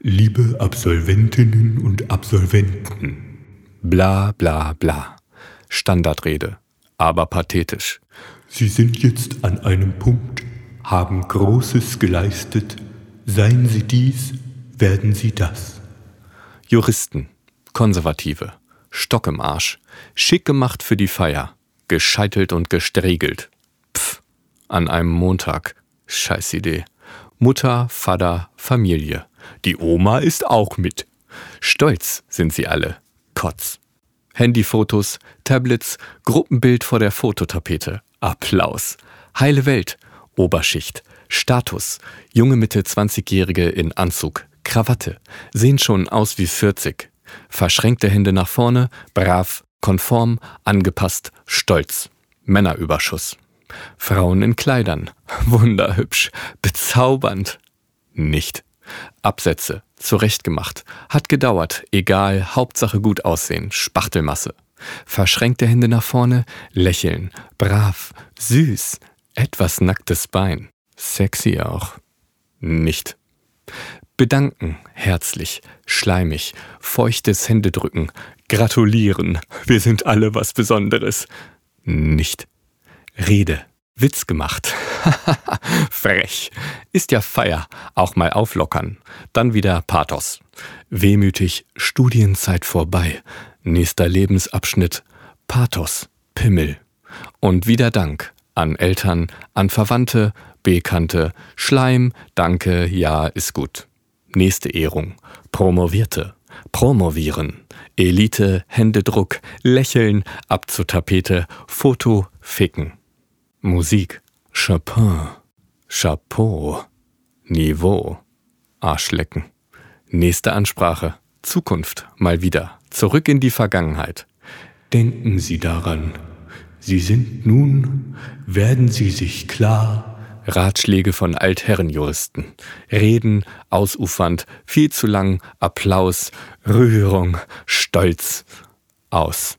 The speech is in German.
Liebe Absolventinnen und Absolventen. Bla bla bla. Standardrede, aber pathetisch. Sie sind jetzt an einem Punkt, haben Großes geleistet. Seien Sie dies, werden Sie das. Juristen, Konservative, Stock im Arsch, schick gemacht für die Feier, gescheitelt und gestriegelt. Pff, an einem Montag. Scheißidee. Mutter, Vater, Familie. Die Oma ist auch mit. Stolz sind sie alle. Kotz. Handyfotos, Tablets, Gruppenbild vor der Fototapete. Applaus. Heile Welt. Oberschicht. Status. Junge Mitte 20-Jährige in Anzug. Krawatte. Sehen schon aus wie 40. Verschränkte Hände nach vorne. Brav. Konform. Angepasst. Stolz. Männerüberschuss. Frauen in Kleidern. Wunderhübsch. Bezaubernd. Nicht. Absätze. Zurechtgemacht. Hat gedauert. Egal. Hauptsache gut aussehen. Spachtelmasse. Verschränkte Hände nach vorne. Lächeln. Brav. Süß. Etwas nacktes Bein. Sexy auch. Nicht. Bedanken, herzlich, schleimig, feuchtes Händedrücken, gratulieren, wir sind alle was Besonderes. Nicht. Rede, Witz gemacht. Frech. Ist ja Feier, auch mal auflockern. Dann wieder Pathos. Wehmütig, Studienzeit vorbei. Nächster Lebensabschnitt, Pathos, Pimmel. Und wieder Dank an Eltern, an Verwandte, Bekannte, Schleim, Danke, ja, ist gut. Nächste Ehrung. Promovierte. Promovieren. Elite, Händedruck, Lächeln, ab zur Tapete, Foto, Ficken. Musik. Chopin. Chapeau. Niveau. Arschlecken. Nächste Ansprache. Zukunft. Mal wieder. Zurück in die Vergangenheit. Denken Sie daran. Sie sind nun, werden Sie sich klar, Ratschläge von Altherrenjuristen. Reden, ausufernd, viel zu lang, Applaus, Rührung, Stolz, aus.